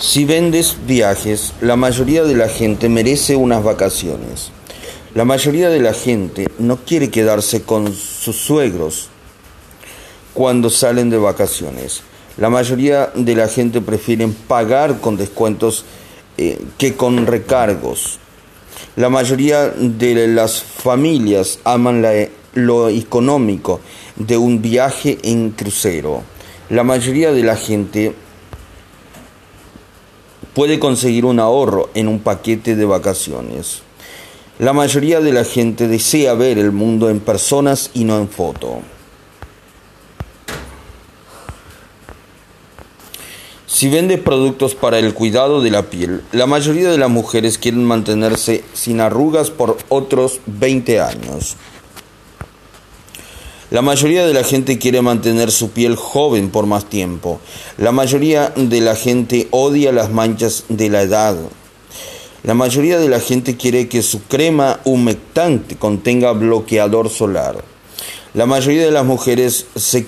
Si vendes viajes, la mayoría de la gente merece unas vacaciones. La mayoría de la gente no quiere quedarse con sus suegros cuando salen de vacaciones. La mayoría de la gente prefiere pagar con descuentos eh, que con recargos. La mayoría de las familias aman lo económico de un viaje en crucero. La mayoría de la gente puede conseguir un ahorro en un paquete de vacaciones. La mayoría de la gente desea ver el mundo en personas y no en foto. Si vendes productos para el cuidado de la piel, la mayoría de las mujeres quieren mantenerse sin arrugas por otros 20 años. La mayoría de la gente quiere mantener su piel joven por más tiempo. La mayoría de la gente odia las manchas de la edad. La mayoría de la gente quiere que su crema humectante contenga bloqueador solar. La mayoría de las mujeres se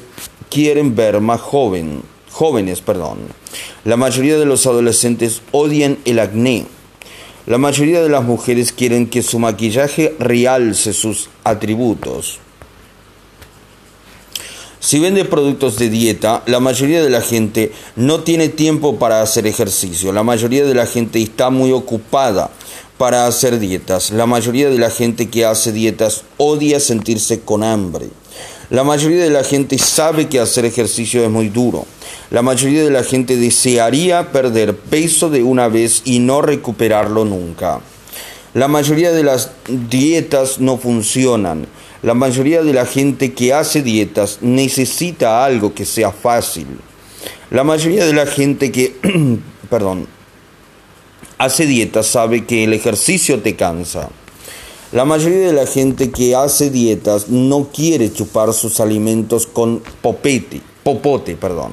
quieren ver más joven, jóvenes. Perdón. La mayoría de los adolescentes odian el acné. La mayoría de las mujeres quieren que su maquillaje realce sus atributos. Si vende productos de dieta, la mayoría de la gente no tiene tiempo para hacer ejercicio. La mayoría de la gente está muy ocupada para hacer dietas. La mayoría de la gente que hace dietas odia sentirse con hambre. La mayoría de la gente sabe que hacer ejercicio es muy duro. La mayoría de la gente desearía perder peso de una vez y no recuperarlo nunca. La mayoría de las dietas no funcionan. La mayoría de la gente que hace dietas necesita algo que sea fácil. La mayoría de la gente que, perdón, hace dietas sabe que el ejercicio te cansa. La mayoría de la gente que hace dietas no quiere chupar sus alimentos con popete, popote, perdón.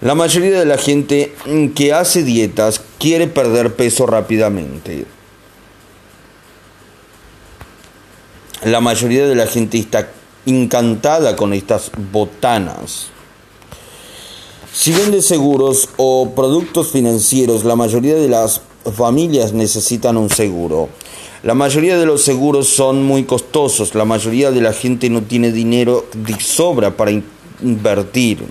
La mayoría de la gente que hace dietas quiere perder peso rápidamente. La mayoría de la gente está encantada con estas botanas. Si vende seguros o productos financieros, la mayoría de las familias necesitan un seguro. La mayoría de los seguros son muy costosos, la mayoría de la gente no tiene dinero de sobra para invertir.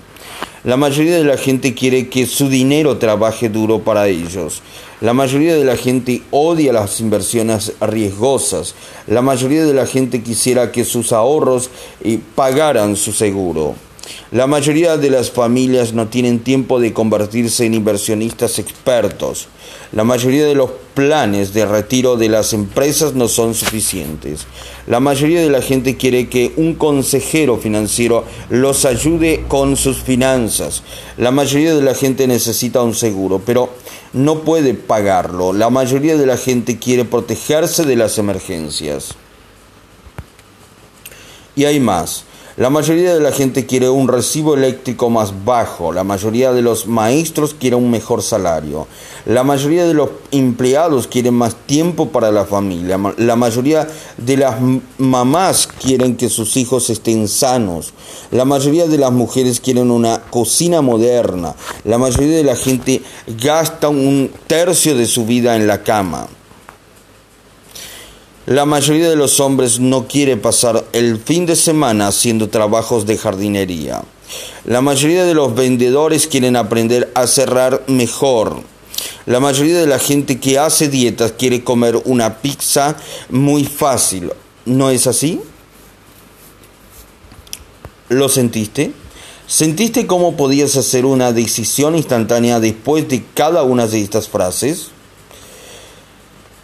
La mayoría de la gente quiere que su dinero trabaje duro para ellos. La mayoría de la gente odia las inversiones riesgosas. La mayoría de la gente quisiera que sus ahorros eh, pagaran su seguro. La mayoría de las familias no tienen tiempo de convertirse en inversionistas expertos. La mayoría de los planes de retiro de las empresas no son suficientes. La mayoría de la gente quiere que un consejero financiero los ayude con sus finanzas. La mayoría de la gente necesita un seguro, pero no puede pagarlo. La mayoría de la gente quiere protegerse de las emergencias. Y hay más. La mayoría de la gente quiere un recibo eléctrico más bajo, la mayoría de los maestros quiere un mejor salario, la mayoría de los empleados quieren más tiempo para la familia, la mayoría de las mamás quieren que sus hijos estén sanos, la mayoría de las mujeres quieren una cocina moderna, la mayoría de la gente gasta un tercio de su vida en la cama. La mayoría de los hombres no quiere pasar el fin de semana haciendo trabajos de jardinería. La mayoría de los vendedores quieren aprender a cerrar mejor. La mayoría de la gente que hace dietas quiere comer una pizza muy fácil. ¿No es así? ¿Lo sentiste? ¿Sentiste cómo podías hacer una decisión instantánea después de cada una de estas frases?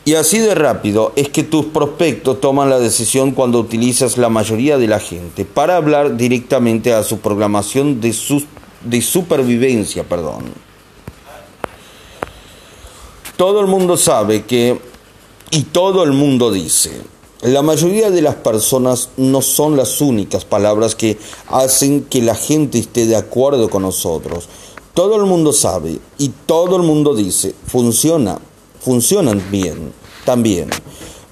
Y así de rápido es que tus prospectos toman la decisión cuando utilizas la mayoría de la gente para hablar directamente a su programación de, de supervivencia. Perdón. Todo el mundo sabe que, y todo el mundo dice, la mayoría de las personas no son las únicas palabras que hacen que la gente esté de acuerdo con nosotros. Todo el mundo sabe y todo el mundo dice, funciona, funcionan bien también.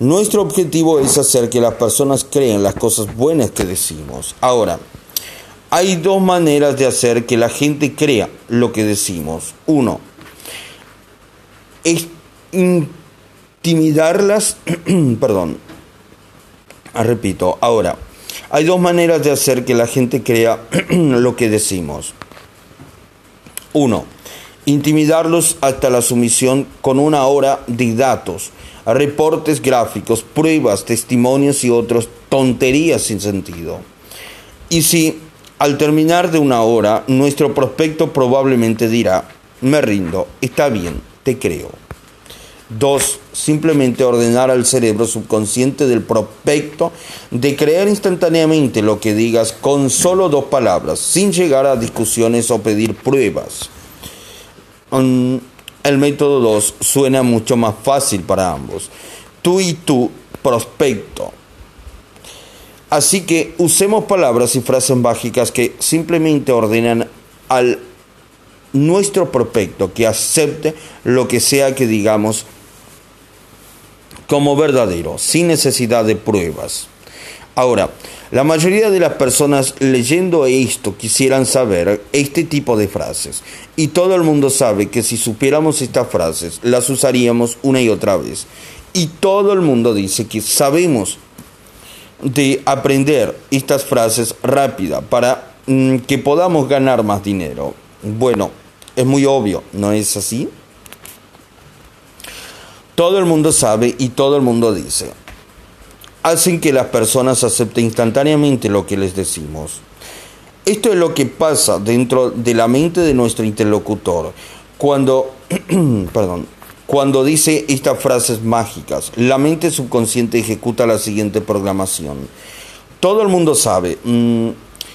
Nuestro objetivo es hacer que las personas crean las cosas buenas que decimos. Ahora, Hay dos maneras de hacer que la gente crea lo que decimos. Uno, es intimidarlas, perdón, ah, repito, ahora, hay dos maneras de hacer que la gente crea lo que decimos. Uno, intimidarlos hasta la sumisión con una hora de datos, reportes gráficos, pruebas, testimonios y otras tonterías sin sentido. Y si al terminar de una hora, nuestro prospecto probablemente dirá, me rindo, está bien, te creo. Dos, simplemente ordenar al cerebro subconsciente del prospecto de creer instantáneamente lo que digas con solo dos palabras, sin llegar a discusiones o pedir pruebas. El método 2 suena mucho más fácil para ambos. Tú y tu prospecto Así que usemos palabras y frases mágicas que simplemente ordenan al nuestro prospecto que acepte lo que sea que digamos como verdadero, sin necesidad de pruebas. Ahora, la mayoría de las personas leyendo esto quisieran saber este tipo de frases. Y todo el mundo sabe que si supiéramos estas frases, las usaríamos una y otra vez. Y todo el mundo dice que sabemos de aprender estas frases rápida para mm, que podamos ganar más dinero. Bueno, es muy obvio, ¿no es así? Todo el mundo sabe y todo el mundo dice. Hacen que las personas acepten instantáneamente lo que les decimos. Esto es lo que pasa dentro de la mente de nuestro interlocutor cuando, perdón, cuando dice estas frases mágicas, la mente subconsciente ejecuta la siguiente programación. Todo el mundo sabe, mm,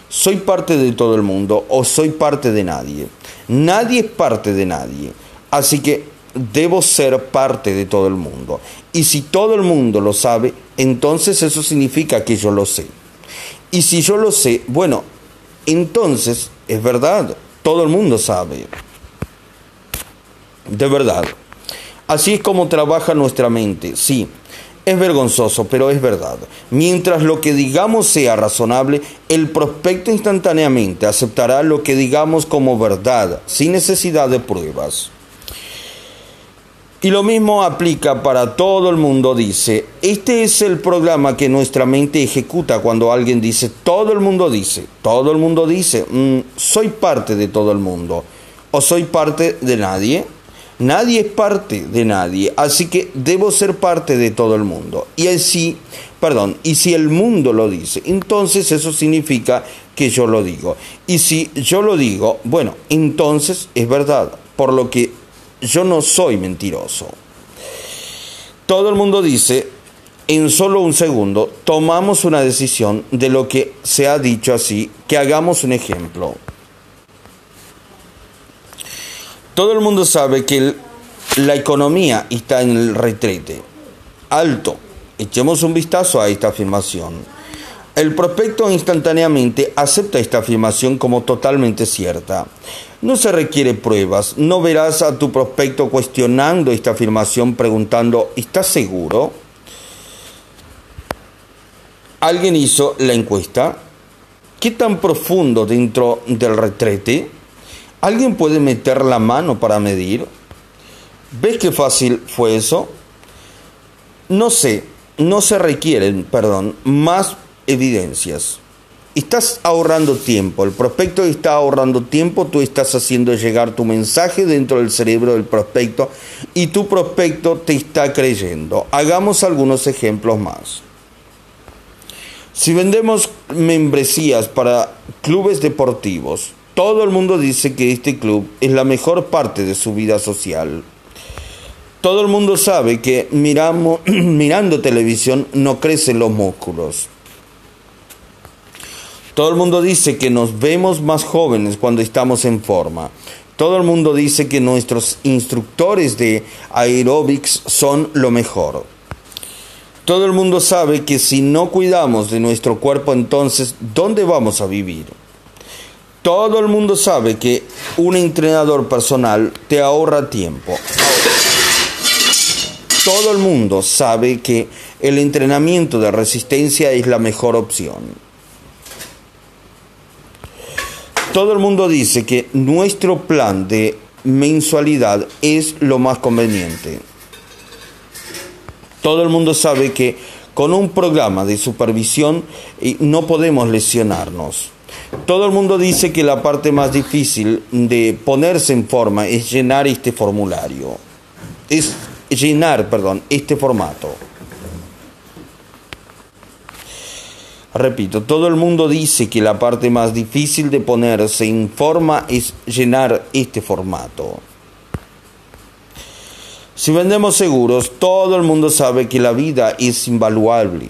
soy parte de todo el mundo o soy parte de nadie. Nadie es parte de nadie. Así que debo ser parte de todo el mundo. Y si todo el mundo lo sabe, entonces eso significa que yo lo sé. Y si yo lo sé, bueno, entonces es verdad, todo el mundo sabe. De verdad. Así es como trabaja nuestra mente, sí. Es vergonzoso, pero es verdad. Mientras lo que digamos sea razonable, el prospecto instantáneamente aceptará lo que digamos como verdad, sin necesidad de pruebas. Y lo mismo aplica para todo el mundo, dice. Este es el programa que nuestra mente ejecuta cuando alguien dice, todo el mundo dice, todo el mundo dice, mm, soy parte de todo el mundo, o soy parte de nadie. Nadie es parte de nadie, así que debo ser parte de todo el mundo. Y así, perdón, y si el mundo lo dice, entonces eso significa que yo lo digo. Y si yo lo digo, bueno, entonces es verdad, por lo que yo no soy mentiroso. Todo el mundo dice, en solo un segundo, tomamos una decisión de lo que se ha dicho así, que hagamos un ejemplo. Todo el mundo sabe que la economía está en el retrete. Alto. Echemos un vistazo a esta afirmación. El prospecto instantáneamente acepta esta afirmación como totalmente cierta. No se requiere pruebas. No verás a tu prospecto cuestionando esta afirmación preguntando, ¿estás seguro? ¿Alguien hizo la encuesta? ¿Qué tan profundo dentro del retrete? ¿Alguien puede meter la mano para medir? ¿Ves qué fácil fue eso? No sé, no se requieren, perdón, más evidencias. Estás ahorrando tiempo, el prospecto está ahorrando tiempo, tú estás haciendo llegar tu mensaje dentro del cerebro del prospecto y tu prospecto te está creyendo. Hagamos algunos ejemplos más. Si vendemos membresías para clubes deportivos, todo el mundo dice que este club es la mejor parte de su vida social. Todo el mundo sabe que miramos, mirando televisión no crecen los músculos. Todo el mundo dice que nos vemos más jóvenes cuando estamos en forma. Todo el mundo dice que nuestros instructores de aerobics son lo mejor. Todo el mundo sabe que si no cuidamos de nuestro cuerpo, entonces, ¿dónde vamos a vivir? Todo el mundo sabe que un entrenador personal te ahorra tiempo. Todo el mundo sabe que el entrenamiento de resistencia es la mejor opción. Todo el mundo dice que nuestro plan de mensualidad es lo más conveniente. Todo el mundo sabe que con un programa de supervisión eh, no podemos lesionarnos. Todo el mundo dice que la parte más difícil de ponerse en forma es llenar este formulario. Es llenar, perdón, este formato. Repito, todo el mundo dice que la parte más difícil de ponerse en forma es llenar este formato. Si vendemos seguros, todo el mundo sabe que la vida es invaluable.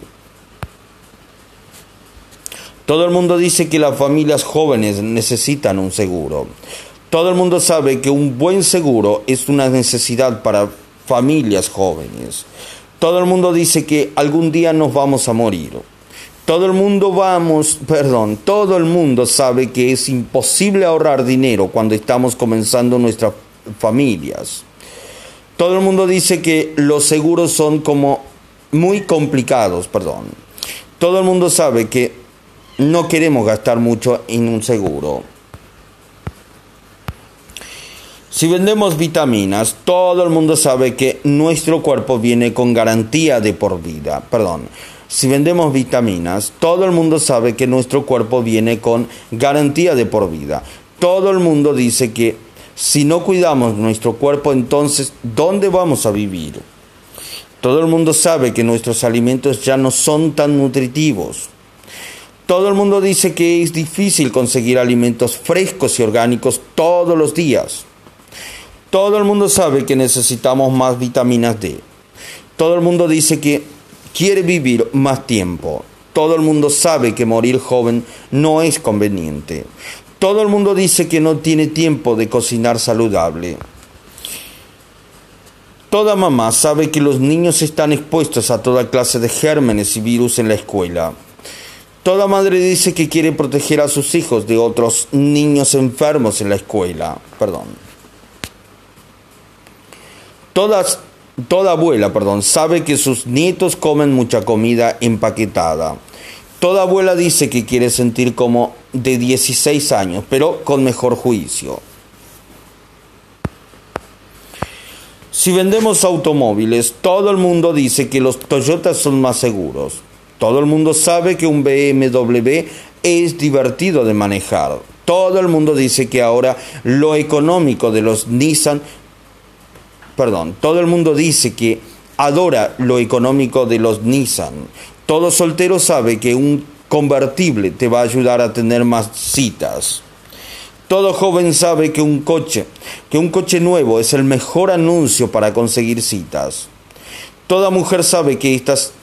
Todo el mundo dice que las familias jóvenes necesitan un seguro. Todo el mundo sabe que un buen seguro es una necesidad para familias jóvenes. Todo el mundo dice que algún día nos vamos a morir. Todo el mundo vamos, perdón, todo el mundo sabe que es imposible ahorrar dinero cuando estamos comenzando nuestras familias. Todo el mundo dice que los seguros son como muy complicados, perdón. Todo el mundo sabe que no queremos gastar mucho en un seguro. Si vendemos vitaminas, todo el mundo sabe que nuestro cuerpo viene con garantía de por vida. Perdón. Si vendemos vitaminas, todo el mundo sabe que nuestro cuerpo viene con garantía de por vida. Todo el mundo dice que si no cuidamos nuestro cuerpo, entonces, ¿dónde vamos a vivir? Todo el mundo sabe que nuestros alimentos ya no son tan nutritivos. Todo el mundo dice que es difícil conseguir alimentos frescos y orgánicos todos los días. Todo el mundo sabe que necesitamos más vitaminas D. Todo el mundo dice que quiere vivir más tiempo. Todo el mundo sabe que morir joven no es conveniente. Todo el mundo dice que no tiene tiempo de cocinar saludable. Toda mamá sabe que los niños están expuestos a toda clase de gérmenes y virus en la escuela. Toda madre dice que quiere proteger a sus hijos de otros niños enfermos en la escuela. Perdón. Todas Toda abuela, perdón, sabe que sus nietos comen mucha comida empaquetada. Toda abuela dice que quiere sentir como de 16 años, pero con mejor juicio. Si vendemos automóviles, todo el mundo dice que los Toyotas son más seguros. Todo el mundo sabe que un BMW es divertido de manejar. Todo el mundo dice que ahora lo económico de los Nissan perdón, todo el mundo dice que adora lo económico de los Nissan. Todo soltero sabe que un convertible te va a ayudar a tener más citas. Todo joven sabe que un coche, que un coche nuevo es el mejor anuncio para conseguir citas. Toda mujer sabe que estas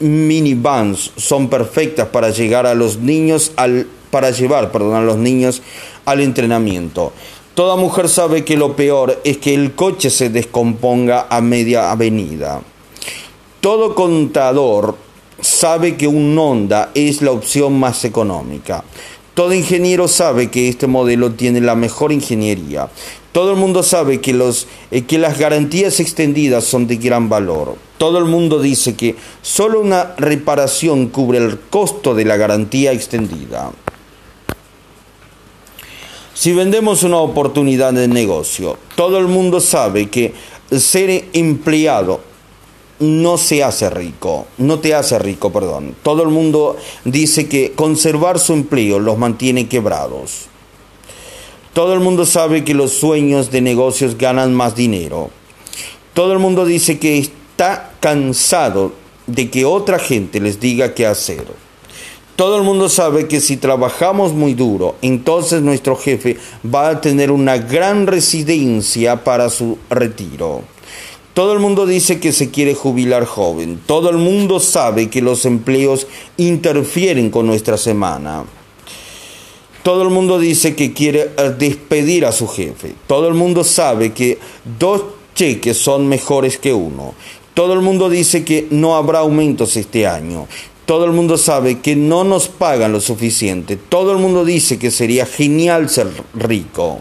minivans son perfectas para llegar a los niños al para llevar, a los niños al entrenamiento. Toda mujer sabe que lo peor es que el coche se descomponga a media avenida. Todo contador sabe que un Honda es la opción más económica. Todo ingeniero sabe que este modelo tiene la mejor ingeniería. Todo el mundo sabe que, los, eh, que las garantías extendidas son de gran valor. Todo el mundo dice que solo una reparación cubre el costo de la garantía extendida. Si vendemos una oportunidad de negocio, todo el mundo sabe que ser empleado no se hace rico, no te hace rico, perdón. Todo el mundo dice que conservar su empleo los mantiene quebrados. Todo el mundo sabe que los sueños de negocios ganan más dinero. Todo el mundo dice que está cansado de que otra gente les diga qué hacer. Todo el mundo sabe que si trabajamos muy duro, entonces nuestro jefe va a tener una gran residencia para su retiro. Todo el mundo dice que se quiere jubilar joven. Todo el mundo sabe que los empleos interfieren con nuestra semana. Todo el mundo dice que quiere eh, despedir a su jefe. Todo el mundo sabe que dos cheques son mejores que uno. Todo el mundo dice que no habrá aumentos este año. Todo el mundo sabe que no nos pagan lo suficiente. Todo el mundo dice que sería genial ser rico.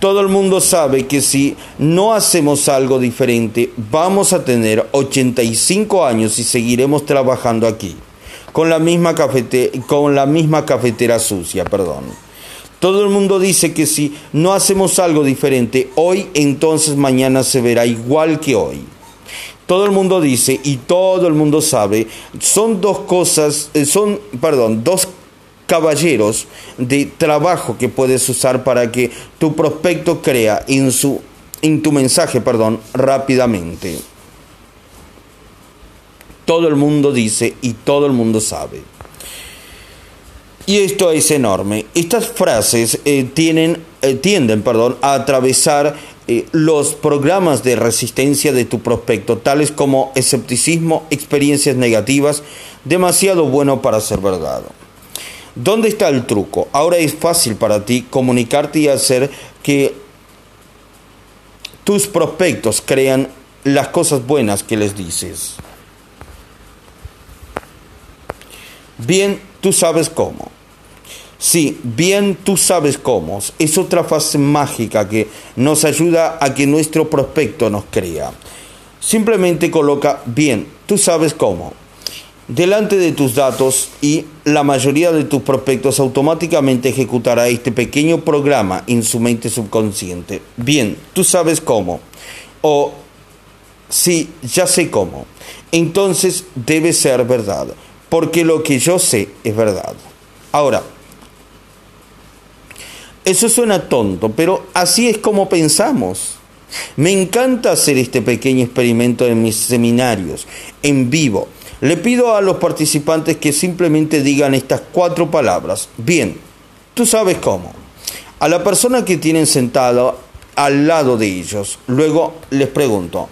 Todo el mundo sabe que si no hacemos algo diferente, vamos a tener 85 años y seguiremos trabajando aquí, con la misma, cafete con la misma cafetera sucia, perdón. Todo el mundo dice que si no hacemos algo diferente hoy, entonces mañana se verá igual que hoy. Todo el mundo dice y todo el mundo sabe, son dos cosas, eh, son, perdón, dos caballeros de trabajo que puedes usar para que tu prospecto crea en su en tu mensaje, perdón, rápidamente. Todo el mundo dice y todo el mundo sabe. Y esto es enorme. Estas frases eh, tienen, eh, tienden perdón, a atravesar eh, los programas de resistencia de tu prospecto, tales como escepticismo, experiencias negativas, demasiado bueno para ser verdad. ¿Dónde está el truco? Ahora es fácil para ti comunicarte y hacer que tus prospectos crean las cosas buenas que les dices. Bien, tú sabes cómo. Sí, bien tú sabes cómo. Es otra fase mágica que nos ayuda a que nuestro prospecto nos crea. Simplemente coloca bien, tú sabes cómo. Delante de tus datos y la mayoría de tus prospectos automáticamente ejecutará este pequeño programa en su mente subconsciente. Bien, tú sabes cómo. O sí, ya sé cómo. Entonces debe ser verdad, porque lo que yo sé es verdad. Ahora, eso suena tonto, pero así es como pensamos. Me encanta hacer este pequeño experimento en mis seminarios, en vivo. Le pido a los participantes que simplemente digan estas cuatro palabras. Bien, tú sabes cómo. A la persona que tienen sentado al lado de ellos. Luego les pregunto,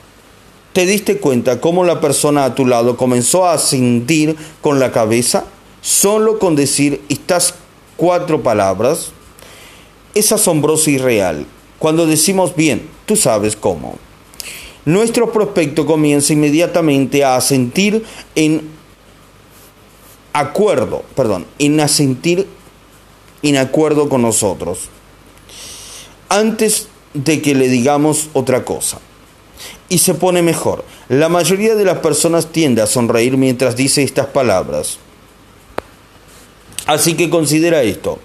¿te diste cuenta cómo la persona a tu lado comenzó a sentir con la cabeza? Solo con decir estas cuatro palabras es asombroso y real. Cuando decimos bien, tú sabes cómo. Nuestro prospecto comienza inmediatamente a sentir en acuerdo, perdón, en asentir en acuerdo con nosotros. Antes de que le digamos otra cosa. Y se pone mejor. La mayoría de las personas tiende a sonreír mientras dice estas palabras. Así que considera esto.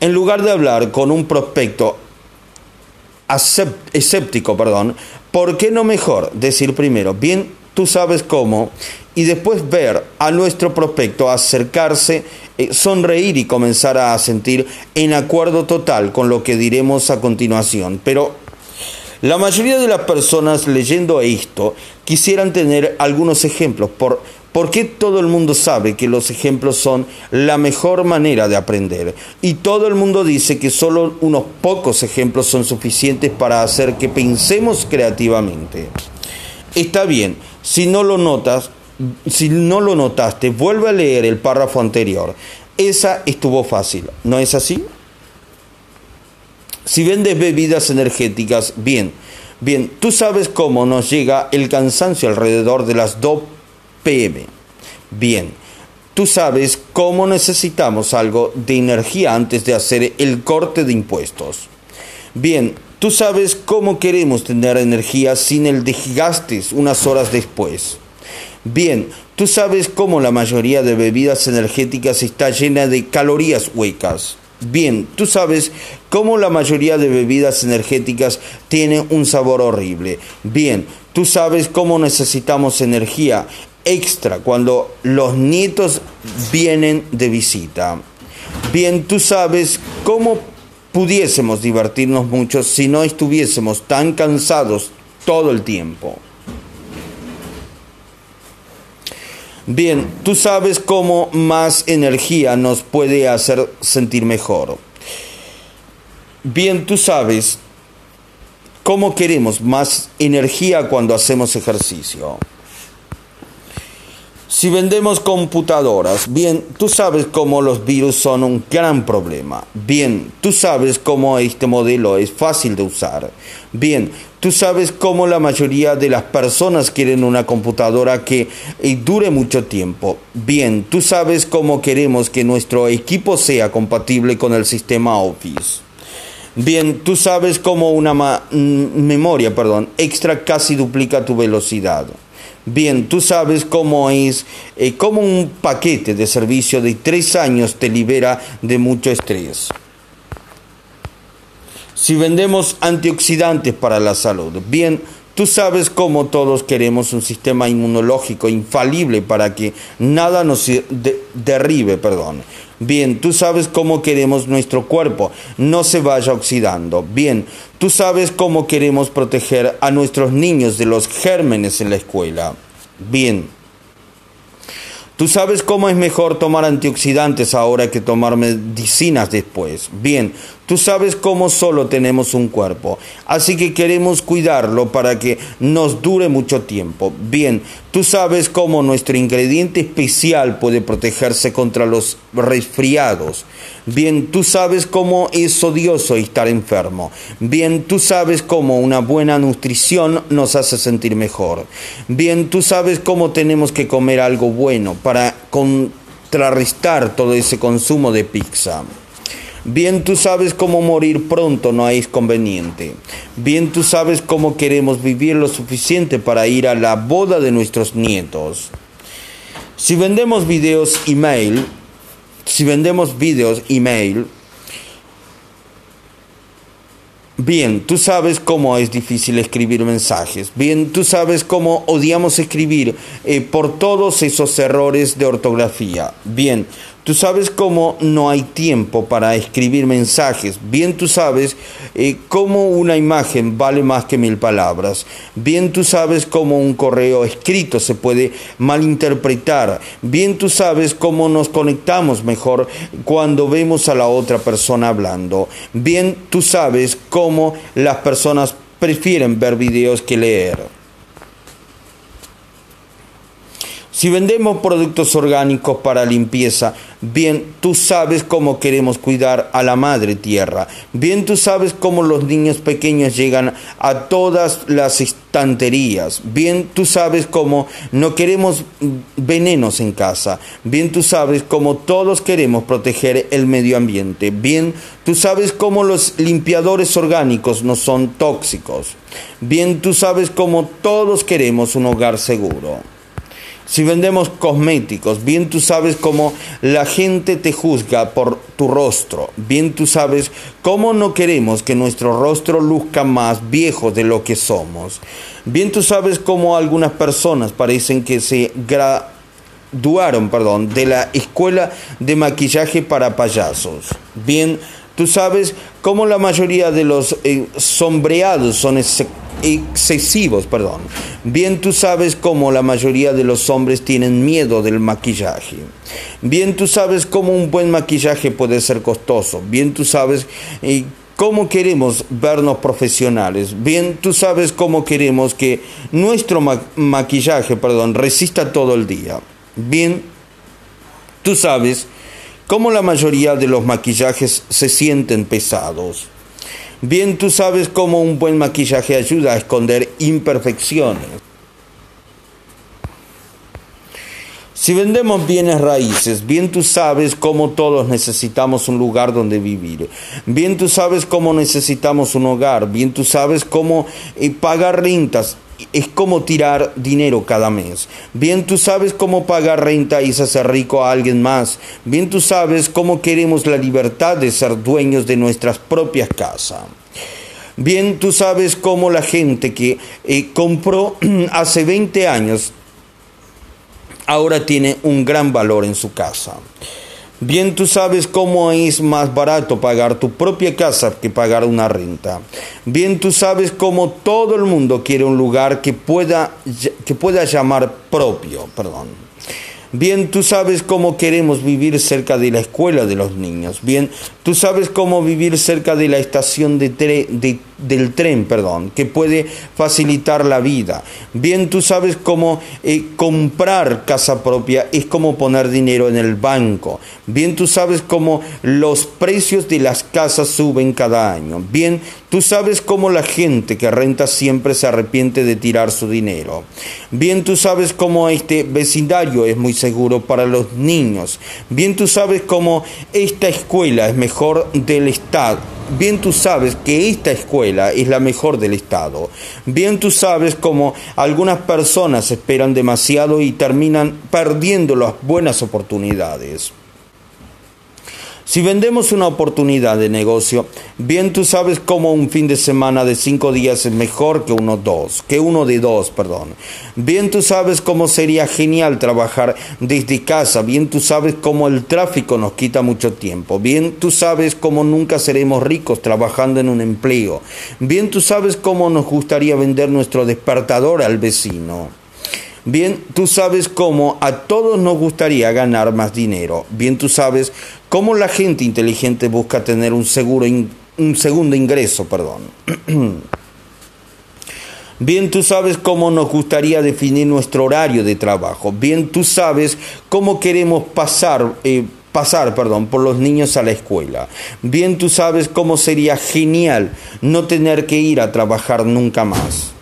En lugar de hablar con un prospecto escéptico, perdón, ¿por qué no mejor decir primero, bien, tú sabes cómo, y después ver a nuestro prospecto acercarse, eh, sonreír y comenzar a sentir en acuerdo total con lo que diremos a continuación? Pero la mayoría de las personas leyendo esto quisieran tener algunos ejemplos por ¿Por qué todo el mundo sabe que los ejemplos son la mejor manera de aprender? Y todo el mundo dice que solo unos pocos ejemplos son suficientes para hacer que pensemos creativamente. Está bien, si no lo notas, si no lo notaste, vuelve a leer el párrafo anterior. Esa estuvo fácil, ¿no es así? Si vendes bebidas energéticas, bien, bien, tú sabes cómo nos llega el cansancio alrededor de las 2 pm. Bien, tú sabes cómo necesitamos algo de energía antes de hacer el corte de impuestos. Bien, tú sabes cómo queremos tener energía sin el desgaste unas horas después. Bien, tú sabes cómo la mayoría de bebidas energéticas está llena de calorías huecas. Bien, tú sabes cómo la mayoría de bebidas energéticas tiene un sabor horrible. Bien, tú sabes cómo necesitamos energía extra cuando los nietos vienen de visita. Bien, tú sabes cómo pudiésemos divertirnos mucho si no estuviésemos tan cansados todo el tiempo. Bien, tú sabes cómo más energía nos puede hacer sentir mejor. Bien, tú sabes cómo queremos más energía cuando hacemos ejercicio. Si vendemos computadoras, bien, tú sabes cómo los virus son un gran problema. Bien, tú sabes cómo este modelo es fácil de usar. Bien, tú sabes cómo la mayoría de las personas quieren una computadora que eh, dure mucho tiempo. Bien, tú sabes cómo queremos que nuestro equipo sea compatible con el sistema Office. Bien, tú sabes cómo una mm, memoria, perdón, extra casi duplica tu velocidad. Bien, tú sabes cómo es, eh, cómo un paquete de servicio de tres años te libera de mucho estrés. Si vendemos antioxidantes para la salud, bien, tú sabes cómo todos queremos un sistema inmunológico infalible para que nada nos derribe, perdón. Bien, tú sabes cómo queremos nuestro cuerpo no se vaya oxidando. Bien, tú sabes cómo queremos proteger a nuestros niños de los gérmenes en la escuela. Bien, Tú sabes cómo es mejor tomar antioxidantes ahora que tomar medicinas después. Bien, Tú sabes cómo solo tenemos un cuerpo, así que queremos cuidarlo para que nos dure mucho tiempo. Bien, tú sabes cómo nuestro ingrediente especial puede protegerse contra los resfriados. Bien, tú sabes cómo es odioso estar enfermo. Bien, tú sabes cómo una buena nutrición nos hace sentir mejor. Bien, tú sabes cómo tenemos que comer algo bueno para contrarrestar todo ese consumo de pizza. Bien tú sabes cómo morir pronto no es conveniente. Bien tú sabes cómo queremos vivir lo suficiente para ir a la boda de nuestros nietos. Si vendemos videos email, si vendemos videos email, Bien, tú sabes cómo es difícil escribir mensajes. Bien, tú sabes cómo odiamos escribir eh, por todos esos errores de ortografía. Bien, Tú sabes cómo no hay tiempo para escribir mensajes. Bien tú sabes eh, cómo una imagen vale más que mil palabras. Bien tú sabes cómo un correo escrito se puede malinterpretar. Bien tú sabes cómo nos conectamos mejor cuando vemos a la otra persona hablando. Bien tú sabes cómo las personas prefieren ver videos que leer. Si vendemos productos orgánicos para limpieza, bien tú sabes cómo queremos cuidar a la madre tierra. Bien tú sabes cómo los niños pequeños llegan a todas las estanterías. Bien tú sabes cómo no queremos venenos en casa. Bien tú sabes cómo todos queremos proteger el medio ambiente. Bien tú sabes cómo los limpiadores orgánicos no son tóxicos. Bien tú sabes cómo todos queremos un hogar seguro. Si vendemos cosméticos, bien tú sabes cómo la gente te juzga por tu rostro. Bien tú sabes cómo no queremos que nuestro rostro luzca más viejo de lo que somos. Bien tú sabes cómo algunas personas parecen que se graduaron, perdón, de la escuela de maquillaje para payasos. Bien, tú sabes cómo la mayoría de los eh, sombreados son excesivos, perdón. Bien tú sabes cómo la mayoría de los hombres tienen miedo del maquillaje. Bien tú sabes cómo un buen maquillaje puede ser costoso. Bien tú sabes eh, cómo queremos vernos profesionales. Bien tú sabes cómo queremos que nuestro maquillaje, perdón, resista todo el día. Bien tú sabes cómo la mayoría de los maquillajes se sienten pesados. Bien tú sabes cómo un buen maquillaje ayuda a esconder imperfecciones. Si vendemos bienes raíces, bien tú sabes cómo todos necesitamos un lugar donde vivir. Bien tú sabes cómo necesitamos un hogar. Bien tú sabes cómo eh, pagar rentas es como tirar dinero cada mes. Bien tú sabes cómo pagar renta y hacer rico a alguien más. Bien tú sabes cómo queremos la libertad de ser dueños de nuestras propias casas. Bien tú sabes cómo la gente que eh, compró hace 20 años ahora tiene un gran valor en su casa. Bien tú sabes cómo es más barato pagar tu propia casa que pagar una renta. Bien tú sabes cómo todo el mundo quiere un lugar que pueda, que pueda llamar propio. Perdón. Bien, tú sabes cómo queremos vivir cerca de la escuela de los niños. Bien, tú sabes cómo vivir cerca de la estación de del tren, perdón, que puede facilitar la vida. Bien, tú sabes cómo eh, comprar casa propia es como poner dinero en el banco. Bien, tú sabes cómo los precios de las casas suben cada año. Bien, tú sabes cómo la gente que renta siempre se arrepiente de tirar su dinero. Bien, tú sabes cómo este vecindario es muy seguro para los niños. Bien tú sabes cómo esta escuela es mejor del Estado. Bien tú sabes que esta escuela es la mejor del Estado. Bien tú sabes cómo algunas personas esperan demasiado y terminan perdiendo las buenas oportunidades. Si vendemos una oportunidad de negocio, bien tú sabes cómo un fin de semana de cinco días es mejor que uno dos, que uno de dos, perdón. Bien tú sabes cómo sería genial trabajar desde casa, bien tú sabes cómo el tráfico nos quita mucho tiempo, bien tú sabes cómo nunca seremos ricos trabajando en un empleo, bien tú sabes cómo nos gustaría vender nuestro despertador al vecino. Bien, tú sabes cómo a todos nos gustaría ganar más dinero. Bien, tú sabes cómo la gente inteligente busca tener un, seguro un segundo ingreso. Perdón. Bien, tú sabes cómo nos gustaría definir nuestro horario de trabajo. Bien, tú sabes cómo queremos pasar, eh, pasar perdón, por los niños a la escuela. Bien, tú sabes cómo sería genial no tener que ir a trabajar nunca más.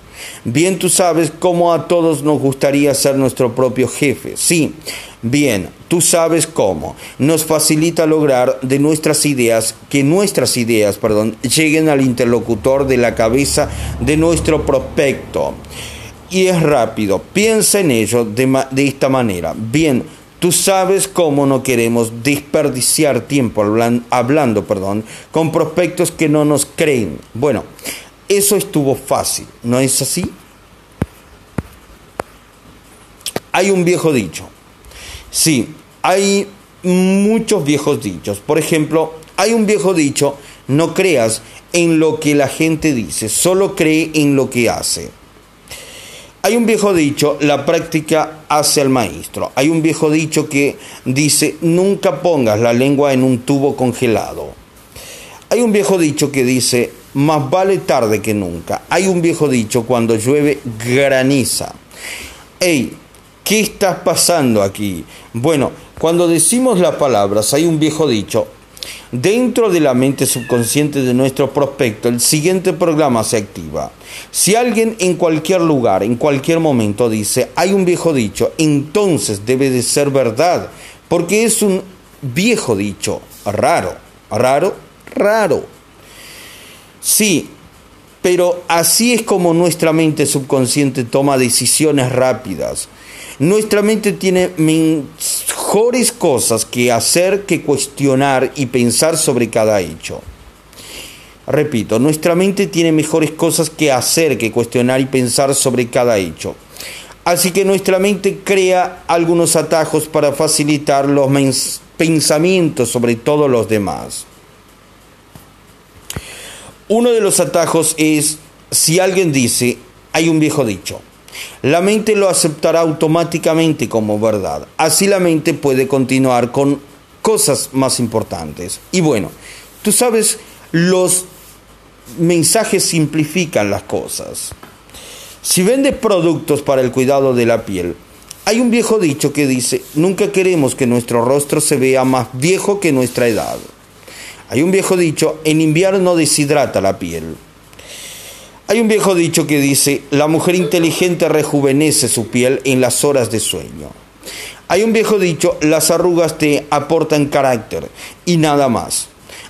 Bien tú sabes cómo a todos nos gustaría ser nuestro propio jefe. Sí, bien, tú sabes cómo. Nos facilita lograr de nuestras ideas, que nuestras ideas, perdón, lleguen al interlocutor de la cabeza de nuestro prospecto. Y es rápido, piensa en ello de, de esta manera. Bien, Tú sabes cómo no queremos desperdiciar tiempo hablando, hablando, perdón, con prospectos que no nos creen. Bueno, eso estuvo fácil, ¿no es así? Hay un viejo dicho. Sí, hay muchos viejos dichos. Por ejemplo, hay un viejo dicho, no creas en lo que la gente dice, solo cree en lo que hace. Hay un viejo dicho, la práctica hace al maestro. Hay un viejo dicho que dice, nunca pongas la lengua en un tubo congelado. Hay un viejo dicho que dice, más vale tarde que nunca. Hay un viejo dicho, cuando llueve, graniza. Hey, ¿qué está pasando aquí? Bueno, cuando decimos las palabras, hay un viejo dicho, Dentro de la mente subconsciente de nuestro prospecto, el siguiente programa se activa. Si alguien en cualquier lugar, en cualquier momento dice, hay un viejo dicho, entonces debe de ser verdad, porque es un viejo dicho, raro, raro, raro. Sí, pero así es como nuestra mente subconsciente toma decisiones rápidas. Nuestra mente tiene mejores cosas que hacer que cuestionar y pensar sobre cada hecho. Repito, nuestra mente tiene mejores cosas que hacer que cuestionar y pensar sobre cada hecho. Así que nuestra mente crea algunos atajos para facilitar los pensamientos sobre todos los demás. Uno de los atajos es si alguien dice, hay un viejo dicho, la mente lo aceptará automáticamente como verdad. Así la mente puede continuar con cosas más importantes. Y bueno, tú sabes, los mensajes simplifican las cosas. Si vendes productos para el cuidado de la piel, hay un viejo dicho que dice, nunca queremos que nuestro rostro se vea más viejo que nuestra edad. Hay un viejo dicho, en invierno deshidrata la piel. Hay un viejo dicho que dice, la mujer inteligente rejuvenece su piel en las horas de sueño. Hay un viejo dicho, las arrugas te aportan carácter y nada más.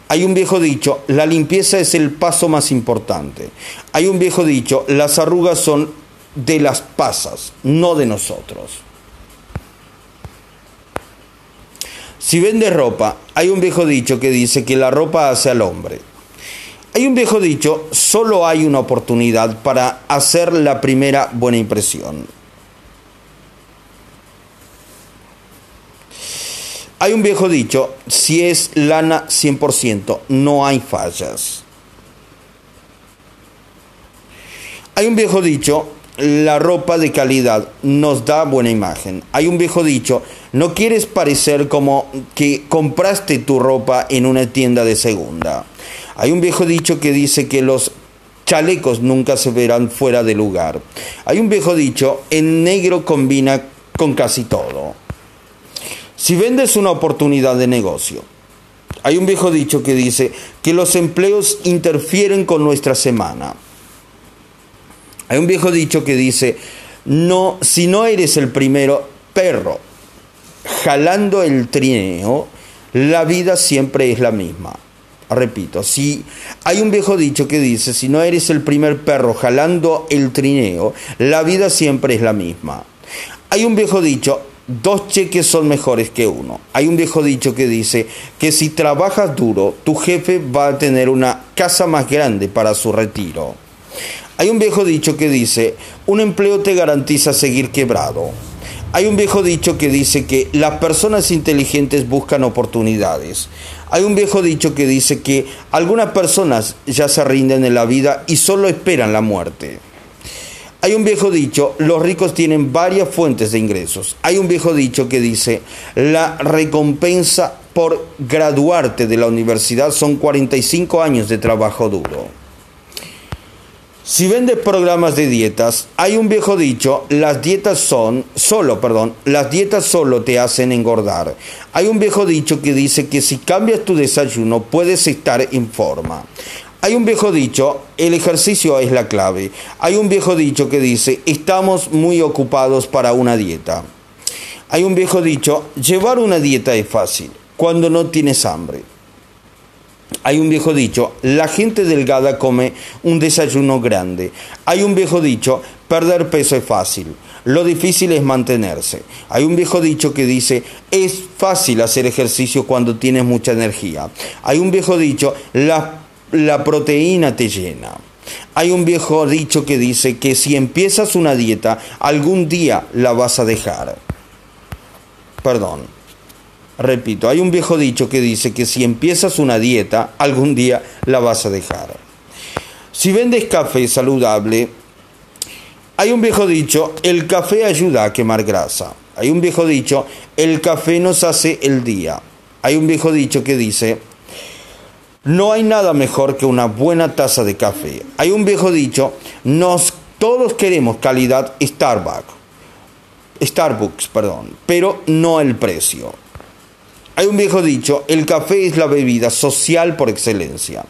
Hay un viejo dicho, la limpieza es el paso más importante. Hay un viejo dicho, las arrugas son de las pasas, no de nosotros. Si vende ropa, hay un viejo dicho que dice que la ropa hace al hombre. Hay un viejo dicho, solo hay una oportunidad para hacer la primera buena impresión. Hay un viejo dicho, si es lana 100%, no hay fallas. Hay un viejo dicho, la ropa de calidad nos da buena imagen. Hay un viejo dicho, no quieres parecer como que compraste tu ropa en una tienda de segunda. Hay un viejo dicho que dice que los chalecos nunca se verán fuera de lugar. Hay un viejo dicho, el negro combina con casi todo. Si vendes una oportunidad de negocio, hay un viejo dicho que dice que los empleos interfieren con nuestra semana. Hay un viejo dicho que dice, no, si no eres el primero perro jalando el trineo, la vida siempre es la misma. Repito, si hay un viejo dicho que dice, si no eres el primer perro jalando el trineo, la vida siempre es la misma. Hay un viejo dicho, dos cheques son mejores que uno. Hay un viejo dicho que dice que si trabajas duro, tu jefe va a tener una casa más grande para su retiro. Hay un viejo dicho que dice, un empleo te garantiza seguir quebrado. Hay un viejo dicho que dice que las personas inteligentes buscan oportunidades. Hay un viejo dicho que dice que algunas personas ya se rinden en la vida y solo esperan la muerte. Hay un viejo dicho, los ricos tienen varias fuentes de ingresos. Hay un viejo dicho que dice, la recompensa por graduarte de la universidad son 45 años de trabajo duro. Si vendes programas de dietas, hay un viejo dicho, las dietas son, solo, perdón, las dietas solo te hacen engordar. Hay un viejo dicho que dice que si cambias tu desayuno puedes estar en forma. Hay un viejo dicho, el ejercicio es la clave. Hay un viejo dicho que dice, estamos muy ocupados para una dieta. Hay un viejo dicho, llevar una dieta es fácil, cuando no tienes hambre. Hay un viejo dicho, la gente delgada come un desayuno grande. Hay un viejo dicho, perder peso es fácil. Lo difícil es mantenerse. Hay un viejo dicho que dice, es fácil hacer ejercicio cuando tienes mucha energía. Hay un viejo dicho, la, la proteína te llena. Hay un viejo dicho que dice que si empiezas una dieta, algún día la vas a dejar. Perdón. Repito, hay un viejo dicho que dice que si empiezas una dieta, algún día la vas a dejar. Si vendes café saludable, hay un viejo dicho, el café ayuda a quemar grasa. Hay un viejo dicho, el café nos hace el día. Hay un viejo dicho que dice, no hay nada mejor que una buena taza de café. Hay un viejo dicho, nos todos queremos calidad Starbucks. Starbucks, perdón, pero no el precio. Hay un viejo dicho, el café es la bebida social por excelencia.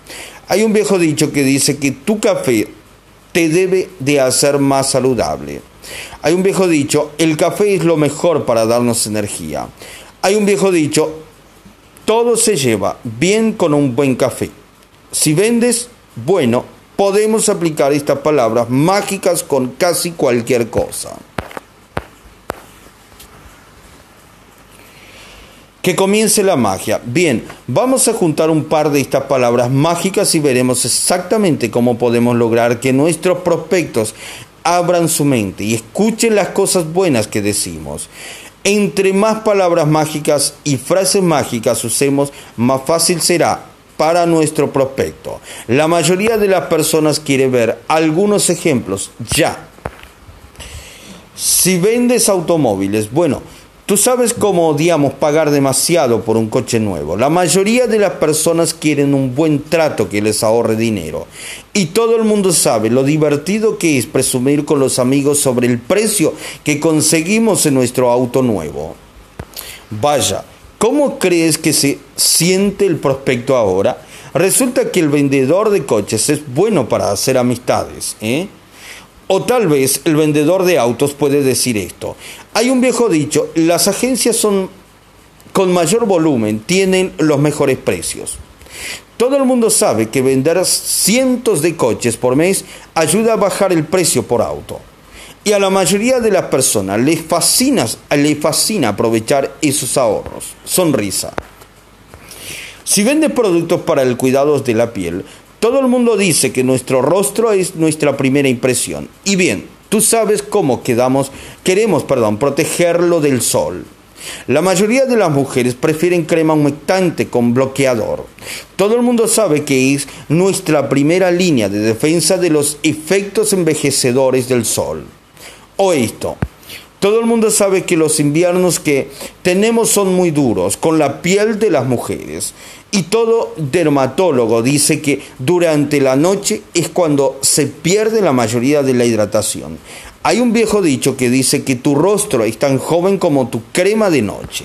Hay un viejo dicho que dice que tu café te debe de hacer más saludable. Hay un viejo dicho, el café es lo mejor para darnos energía. Hay un viejo dicho, todo se lleva bien con un buen café. Si vendes, bueno, podemos aplicar estas palabras mágicas con casi cualquier cosa. Que comience la magia. Bien, vamos a juntar un par de estas palabras mágicas y veremos exactamente cómo podemos lograr que nuestros prospectos abran su mente y escuchen las cosas buenas que decimos. Entre más palabras mágicas y frases mágicas usemos, más fácil será para nuestro prospecto. La mayoría de las personas quiere ver algunos ejemplos ya. Si vendes automóviles, bueno, Tú sabes cómo odiamos pagar demasiado por un coche nuevo. La mayoría de las personas quieren un buen trato que les ahorre dinero. Y todo el mundo sabe lo divertido que es presumir con los amigos sobre el precio que conseguimos en nuestro auto nuevo. Vaya, ¿cómo crees que se siente el prospecto ahora? Resulta que el vendedor de coches es bueno para hacer amistades, ¿eh? O tal vez el vendedor de autos puede decir esto. Hay un viejo dicho, las agencias son con mayor volumen, tienen los mejores precios. Todo el mundo sabe que vender cientos de coches por mes ayuda a bajar el precio por auto. Y a la mayoría de las personas les fascina, les fascina aprovechar esos ahorros. Sonrisa. Si vende productos para el cuidado de la piel, todo el mundo dice que nuestro rostro es nuestra primera impresión. Y bien, tú sabes cómo quedamos, queremos, perdón, protegerlo del sol. La mayoría de las mujeres prefieren crema humectante con bloqueador. Todo el mundo sabe que es nuestra primera línea de defensa de los efectos envejecedores del sol. O esto, todo el mundo sabe que los inviernos que tenemos son muy duros con la piel de las mujeres. Y todo dermatólogo dice que durante la noche es cuando se pierde la mayoría de la hidratación. Hay un viejo dicho que dice que tu rostro es tan joven como tu crema de noche.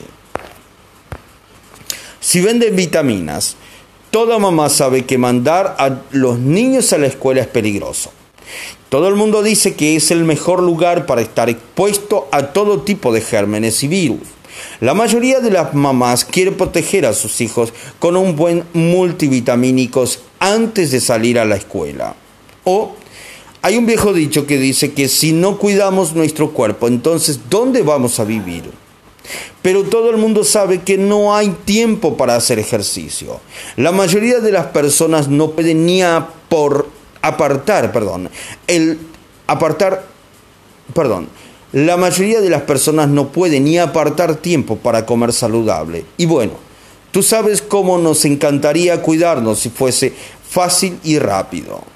Si venden vitaminas, toda mamá sabe que mandar a los niños a la escuela es peligroso. Todo el mundo dice que es el mejor lugar para estar expuesto a todo tipo de gérmenes y virus. La mayoría de las mamás quiere proteger a sus hijos con un buen multivitamínicos antes de salir a la escuela. O hay un viejo dicho que dice que si no cuidamos nuestro cuerpo, entonces ¿dónde vamos a vivir? Pero todo el mundo sabe que no hay tiempo para hacer ejercicio. La mayoría de las personas no pueden ni por apartar, perdón, el apartar, perdón, la mayoría de las personas no puede ni apartar tiempo para comer saludable. Y bueno, tú sabes cómo nos encantaría cuidarnos si fuese fácil y rápido.